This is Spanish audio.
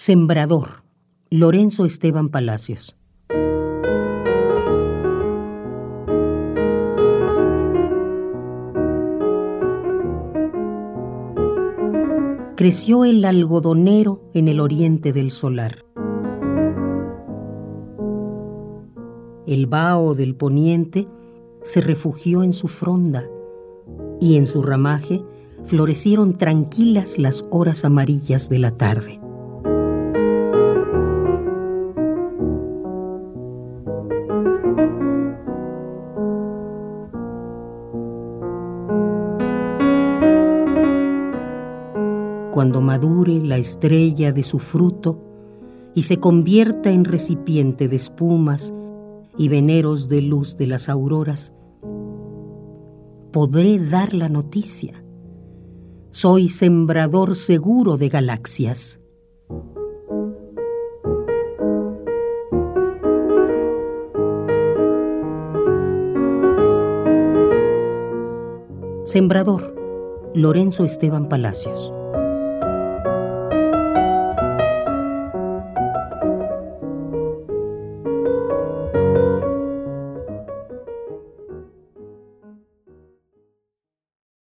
Sembrador, Lorenzo Esteban Palacios. Creció el algodonero en el oriente del solar. El vaho del poniente se refugió en su fronda y en su ramaje florecieron tranquilas las horas amarillas de la tarde. Cuando madure la estrella de su fruto y se convierta en recipiente de espumas y veneros de luz de las auroras, podré dar la noticia. Soy sembrador seguro de galaxias. Sembrador, Lorenzo Esteban Palacios.